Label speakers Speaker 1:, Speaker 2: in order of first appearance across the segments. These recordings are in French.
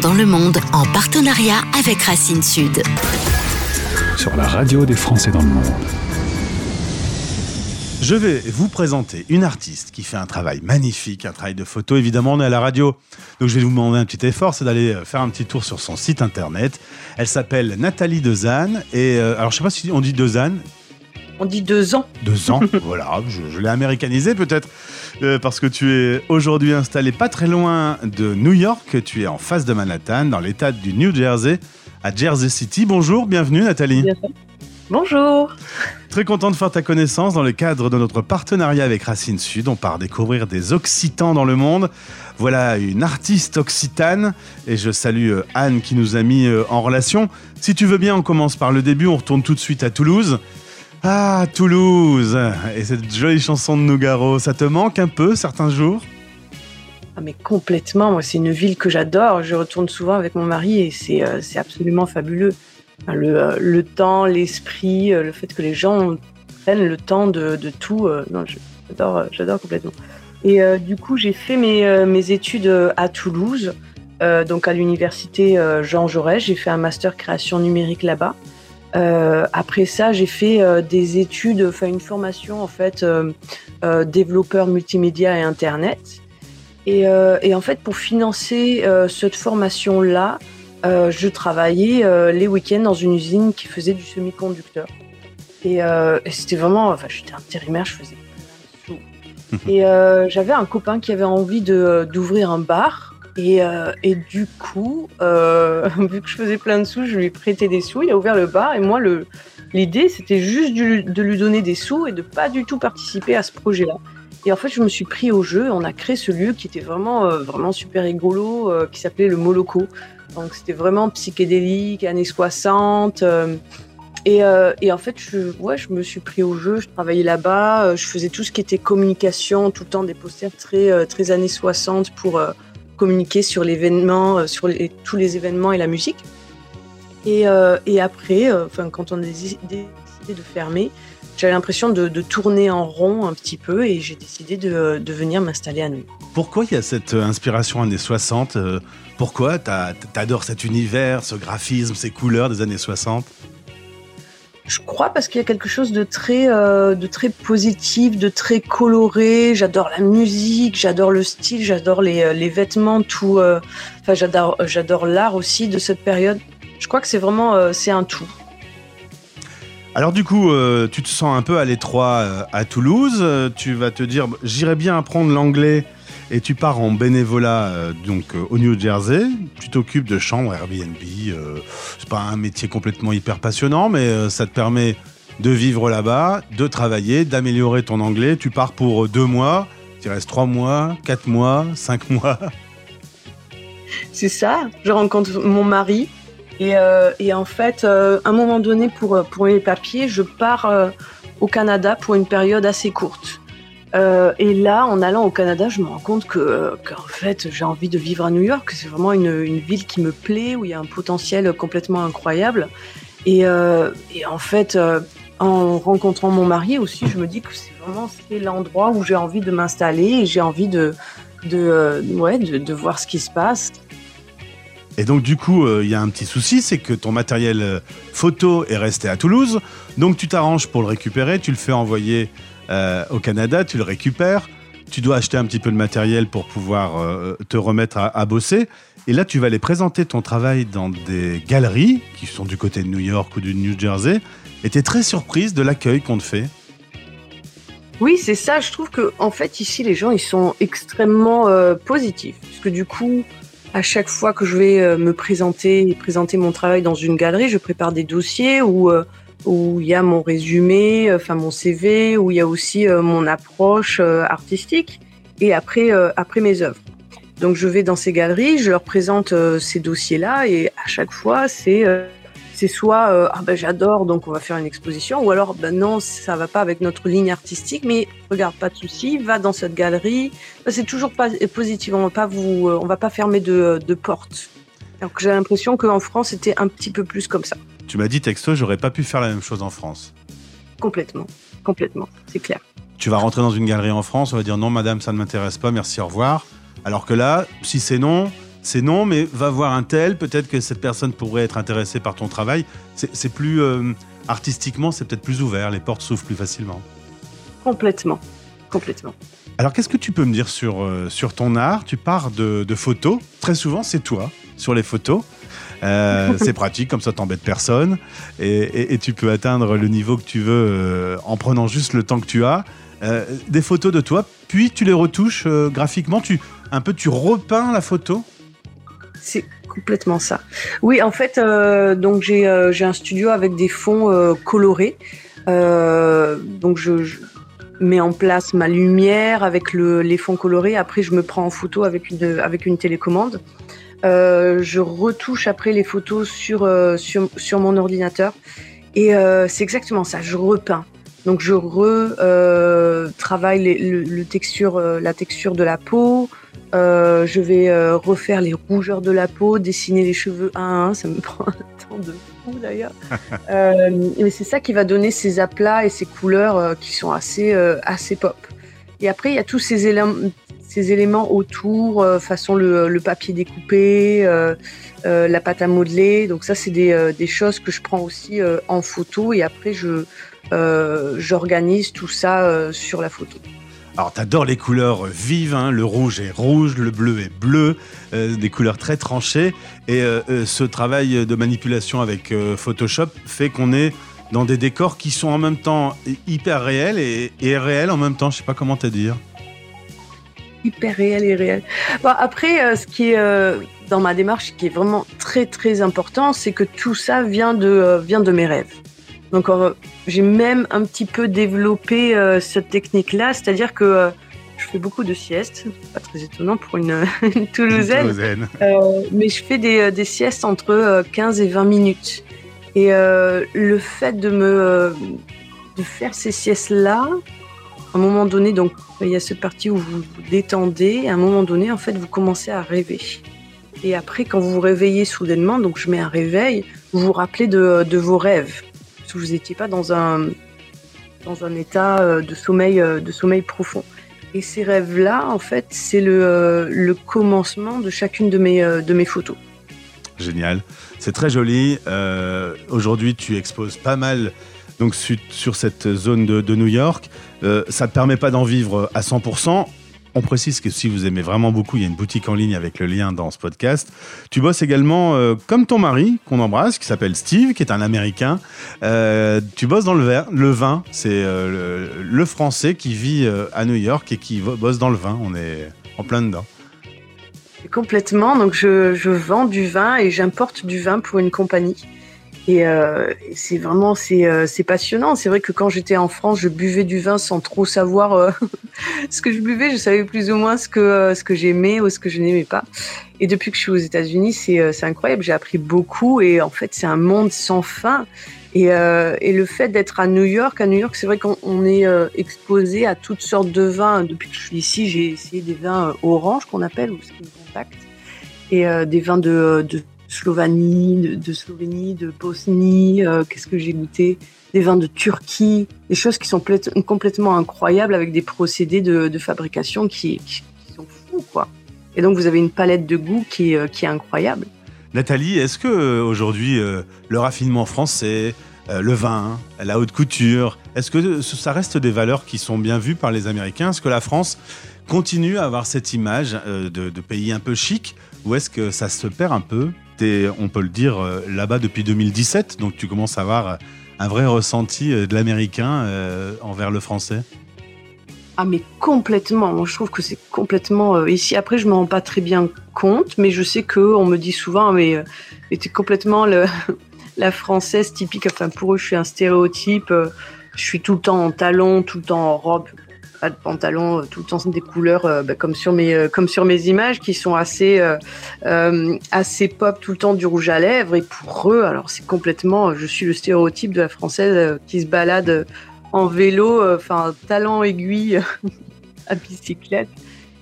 Speaker 1: dans le monde en partenariat avec Racine Sud.
Speaker 2: Sur la radio des Français dans le monde.
Speaker 3: Je vais vous présenter une artiste qui fait un travail magnifique, un travail de photo. Évidemment, on est à la radio, donc je vais vous demander un petit effort, c'est d'aller faire un petit tour sur son site internet. Elle s'appelle Nathalie Dezanne. Et euh, alors, je sais pas si on dit Dezanne.
Speaker 4: On dit deux ans.
Speaker 3: Deux ans, voilà, je, l'ai américanisé peut-être, euh, parce que tu es aujourd'hui installé pas très loin de New York, tu es en face de Manhattan, dans l'état du New Jersey, à Jersey City. Bonjour, bienvenue Nathalie.
Speaker 4: Bonjour.
Speaker 3: Très content de faire ta connaissance dans le cadre de notre partenariat avec Racine Sud. On part découvrir des Occitans dans le monde. Voilà une artiste occitane et je salue euh, Anne qui nous a mis euh, en relation. Si tu veux bien, on commence par le début, on retourne tout de suite à Toulouse. Ah, Toulouse Et cette jolie chanson de Nougaro, ça te manque un peu certains jours?
Speaker 4: Ah mais complètement, moi c'est une ville que j'adore, je retourne souvent avec mon mari et c'est euh, absolument fabuleux. Le, euh, le temps, l'esprit, euh, le fait que les gens prennent le temps de, tout, non, j'adore, j'adore complètement. Et du coup j'ai fait mes, mes, études à Toulouse, donc à l'université Jean Jaurès, j'ai fait un master création numérique là-bas. Euh, après ça, j'ai fait euh, des études, enfin une formation en fait, euh, développeur multimédia et internet. Et, et, en fait, pour financer cette formation-là, je travaillais les week-ends dans une usine qui faisait du semi-conducteur. Et, et c'était vraiment, enfin, j'étais intérimaire, je faisais sous. Et j'avais un copain qui avait envie d'ouvrir un bar. Et, euh, et, du coup, euh, vu que je faisais plein de sous, je lui ai prêté des sous. Il a ouvert le bar et moi, l'idée, c'était juste de lui donner des sous et de pas du tout participer à ce projet-là. Et en fait, je me suis pris au jeu. On a créé ce lieu qui était vraiment, euh, vraiment super rigolo, qui s'appelait le Moloco. Donc, c'était vraiment psychédélique, années 60. Euh, et, et, en fait, je, ouais, je me suis pris au jeu. Je travaillais là-bas. je faisais tout ce qui était communication, tout le temps des posters très, très années 60 pour communiquer sur l'événement, euh, sur tous les événements et la musique. Et, euh, et après, euh, quand on a décidé de fermer, j'avais l'impression de, tourner en rond un petit peu et j'ai décidé de, venir m'installer à New.
Speaker 3: Pourquoi il y a cette inspiration années 60 Pourquoi tu adores cet univers, ce graphisme, ces couleurs des années 60
Speaker 4: je crois parce qu'il y a quelque chose de très, euh, de très positif, de très coloré. J'adore la musique, j'adore le style, j'adore les, euh, les, vêtements, tout. Euh, j'adore, j'adore l'art aussi de cette période. Je crois que c'est vraiment, c'est un tout.
Speaker 3: Alors du coup, tu te sens un peu à l'étroit à Toulouse. tu vas te dire, j'irais bien apprendre l'anglais et tu pars en bénévolat euh, donc euh, au New Jersey. Tu t'occupes de chambres Airbnb. Euh, c'est pas un métier complètement hyper passionnant, mais ça te permet de vivre là-bas, de travailler, d'améliorer ton anglais. Tu pars pour deux mois. Tu restes trois mois, quatre mois, cinq mois.
Speaker 4: C'est ça. Je rencontre mon mari et, en fait, à un moment donné, pour, pour les papiers, je pars au Canada pour une période assez courte. Euh, et là, en allant au Canada, je me rends compte que, qu'en fait, j'ai envie de vivre à New York. C'est vraiment une, ville qui me plaît, où il y a un potentiel complètement incroyable. Et, euh, en fait, euh, en rencontrant mon mari aussi, je me dis que c'est vraiment l'endroit où j'ai envie de m'installer et j'ai envie de, ouais, de, voir ce qui se passe.
Speaker 3: Et donc du coup, il y a un petit souci, c'est que ton matériel photo est resté à Toulouse. Donc tu t'arranges pour le récupérer, tu le fais envoyer euh, au Canada, tu le récupères, tu dois acheter un petit peu de matériel pour pouvoir euh, te remettre à, bosser. Et là, tu vas aller présenter ton travail dans des galeries qui sont du côté de New York ou du New Jersey. Et tu es très surprise de l'accueil qu'on te fait.
Speaker 4: Oui, c'est ça. Je trouve que en fait ici les gens ils sont extrêmement euh, positifs parce que du coup à chaque fois que je vais me présenter présenter mon travail dans une galerie, je prépare des dossiers où où il y a mon résumé, euh, enfin mon CV, où il y a aussi euh, mon approche euh, artistique et après, après mes œuvres. Donc je vais dans ces galeries, je leur présente ces dossiers-là et à chaque fois c'est c'est soit ah ben j'adore donc on va faire une exposition ou alors ben non ça va pas avec notre ligne artistique mais regarde pas de souci va dans cette galerie ben, c'est toujours pas positif on va pas vous on va pas fermer de, de porte. Alors que j'ai l'impression qu'en France c'était un petit peu plus comme ça
Speaker 3: tu m'as dit texto, j'aurais pas pu faire la même chose en France.
Speaker 4: Complètement, complètement, c'est clair.
Speaker 3: Tu vas rentrer dans une galerie en France, on va dire non madame, ça ne m'intéresse pas, merci, au revoir. Alors que là, si c'est non, c'est non, mais va voir un tel, peut-être que cette personne pourrait être intéressée par ton travail. C'est plus euh, artistiquement, c'est peut-être plus ouvert, les portes s'ouvrent plus facilement.
Speaker 4: Complètement, complètement.
Speaker 3: Alors qu'est-ce que tu peux me dire sur, euh, sur ton art? Tu pars de, photos, très souvent c'est toi sur les photos. Euh, c'est pratique, comme ça t'embêtes personne et, tu peux atteindre le niveau que tu veux en prenant juste le temps que tu as. des photos de toi, puis tu les retouches graphiquement, tu, un peu tu repeins la photo?
Speaker 4: C'est complètement ça. Oui, en fait, euh, donc euh, j'ai un studio avec des fonds euh, colorés. donc je, mets en place ma lumière avec les fonds colorés. Après, je me prends en photo avec une, avec une télécommande. Je retouche après les photos sur, sur, mon ordinateur. Et c'est exactement ça, je repeins. Donc je retravaille le, texture, la texture de la peau, euh, je vais euh, refaire les rougeurs de la peau, dessiner les cheveux un à un. Ça me prend un temps de fou d'ailleurs. euh, mais c'est ça qui va donner ces aplats et ces couleurs euh, qui sont assez, assez pop. Et après, il y a tous ces éléments, ces éléments autour, façon le, papier découpé, la pâte à modeler. Donc ça, c'est des, des, choses que je prends aussi en photo et après, je j'organise tout ça sur la photo.
Speaker 3: Alors, t'adores les couleurs vives, hein. le rouge est rouge, le bleu est bleu, euh, des couleurs très tranchées. Et euh, euh, ce travail de manipulation avec Photoshop fait qu'on est dans des décors qui sont en même temps hyper réels et, réels en même temps. Je sais pas comment te dire.
Speaker 4: Hyper réel et réel. après, ce qui est dans ma démarche, qui est vraiment très très important, c'est que tout ça vient de, vient de mes rêves. Donc euh, j'ai même un petit peu développé euh, cette technique-là, c'est-à-dire que euh, je fais beaucoup de siestes, pas très étonnant pour une, Toulousaine, mais je fais des, siestes entre 15 et 20 minutes. Et le fait de me de faire ces siestes-là, à un moment donné, donc il y a cette partie où vous vous détendez, à un moment donné, en fait, vous commencez à rêver. Et après, quand vous vous réveillez soudainement, donc je mets un réveil, vous vous rappelez de vos rêves vous n'étiez pas dans un, dans un état euh, de sommeil, euh, de sommeil profond. Et ces rêves-là, en fait, c'est le, euh, le, commencement de chacune de mes, de mes photos.
Speaker 3: Génial. C'est très joli. Aujourd'hui, tu exposes pas mal donc, sur cette zone de, New York. ça ne te permet pas d'en vivre à 100%. On précise que si vous aimez vraiment beaucoup, il y a une boutique en ligne avec le lien dans ce podcast. Tu bosses également euh, comme ton mari, qu'on embrasse, qui s'appelle Steve, qui est un Américain. Euh, tu bosses dans le, le vin. C'est euh, le, Français qui vit à New York et qui bosse dans le vin. On est en plein dedans.
Speaker 4: Complètement. Donc je, je vends du vin et j'importe du vin pour une compagnie. Et euh, c'est vraiment euh, c'est passionnant. C'est vrai que quand j'étais en France, je buvais du vin sans trop savoir euh, ce que je buvais. Je savais plus ou moins ce que ce que j'aimais ou ce que je n'aimais pas. Et depuis que je suis aux États-Unis, c'est incroyable. J'ai appris beaucoup et en fait c'est un monde sans fin. Et, et le fait d'être à New York, à New York, c'est vrai qu'on est exposé à toutes sortes de vins. Depuis que je suis ici, j'ai essayé des vins orange qu'on appelle ou skin contact et des vins de, de Slovanie, de, Slovénie, de Bosnie, euh, qu'est-ce que j'ai goûté? Des vins de Turquie, des choses qui sont complètement incroyables avec des procédés de, fabrication qui, sont fous, quoi. Et donc vous avez une palette de goûts qui, euh, est incroyable.
Speaker 3: Nathalie, est-ce que euh, aujourd'hui le raffinement français, le vin, la haute couture, est-ce que ça reste des valeurs qui sont bien vues par les Américains? Est-ce que la France continue à avoir cette image de pays un peu chic ou est-ce que ça se perd un peu? On peut le dire, euh, là-bas depuis 2017, donc tu commences à avoir un vrai ressenti euh, de l'américain euh, envers le français.
Speaker 4: Ah mais complètement, je trouve que c'est complètement ici. Après je me rends pas très bien compte, mais je sais que on me dit souvent mais, mais es complètement le, la française typique. Enfin pour eux je suis un stéréotype. je suis tout le temps en talons, tout le temps en robe pas de pantalon, euh, tout le temps des couleurs euh, bah, comme sur mes euh, comme sur mes images qui sont assez assez pop tout le temps du rouge à lèvres. Et pour eux alors c'est complètement je suis le stéréotype de la française qui se balade en vélo enfin talent aiguille à bicyclette.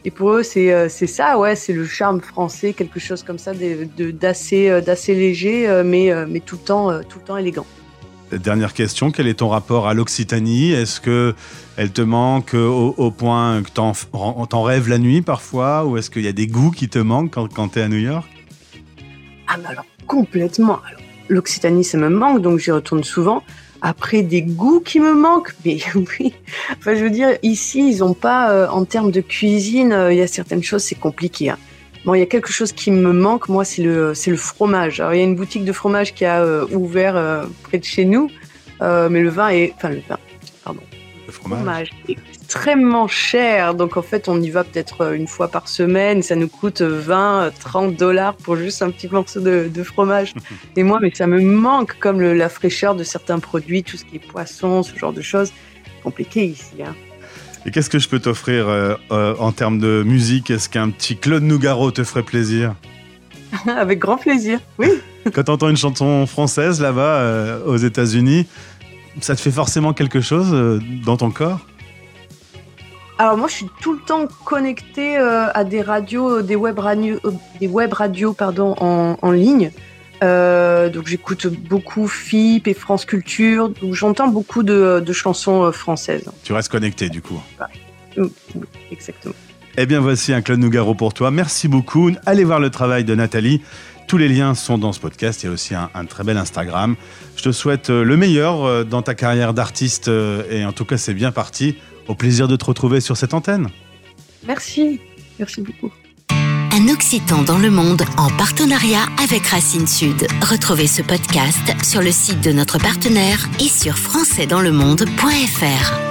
Speaker 4: Et pour eux c'est ça ouais c'est le charme français quelque chose comme ça d'assez d'assez léger mais mais tout le temps tout le temps élégant
Speaker 3: Dernière question, quel est ton rapport à l'Occitanie? Est-ce que elle te manque au, point que t'en, rêves la nuit parfois Ou est-ce qu'il y a des goûts qui te manquent quand, quand tu es à New York?
Speaker 4: Ah bah alors complètement. L'Occitanie, ça me manque, donc j'y retourne souvent. Après, des goûts qui me manquent, mais oui. Enfin, je veux dire, ici, ils n'ont pas, euh, en termes de cuisine, euh, il y a certaines choses, c'est compliqué. Hein. Bon, il y a quelque chose qui me manque, moi, c'est le, c'est le fromage. Alors, il y a une boutique de fromage qui a euh, ouvert près de chez nous, mais le vin est, enfin, le vin, pardon,
Speaker 3: le fromage
Speaker 4: extrêmement cher. Donc en fait, on y va peut-être euh, une fois par semaine. Ça nous coûte 20, 30 dollars pour juste un petit morceau de, fromage. Et moi, mais ça me manque comme la fraîcheur de certains produits, tout ce qui est poisson, ce genre de choses. Compliqué ici. Hein.
Speaker 3: Et qu'est-ce que je peux t'offrir euh, euh, en termes de musique? Est-ce qu'un petit Claude Nougaro te ferait plaisir?
Speaker 4: Avec grand plaisir, oui.
Speaker 3: Quand tu entends une chanson française là-bas aux États-Unis, ça te fait forcément quelque chose dans ton corps?
Speaker 4: Alors moi, je suis tout le temps connectée euh, à des radios, des web radios, des web radios pardon, en, ligne. Euh, donc j'écoute beaucoup FIP et France Culture. Donc j'entends beaucoup de, chansons euh, françaises.
Speaker 3: Tu restes connecté du coup.
Speaker 4: exactement.
Speaker 3: Eh bien voici un Claude Nougaro pour toi. Merci beaucoup. Allez voir le travail de Nathalie. Tous les liens sont dans ce podcast. Il y a aussi un, un très bel Instagram. Je te souhaite le meilleur dans ta carrière d'artiste et en tout cas c'est bien parti. Au plaisir de te retrouver sur cette antenne.
Speaker 4: Merci, merci beaucoup.
Speaker 1: Un Occitan dans le monde en partenariat avec Racine Sud. Retrouvez ce podcast sur le site de notre partenaire et sur françaisdanslemonde.fr.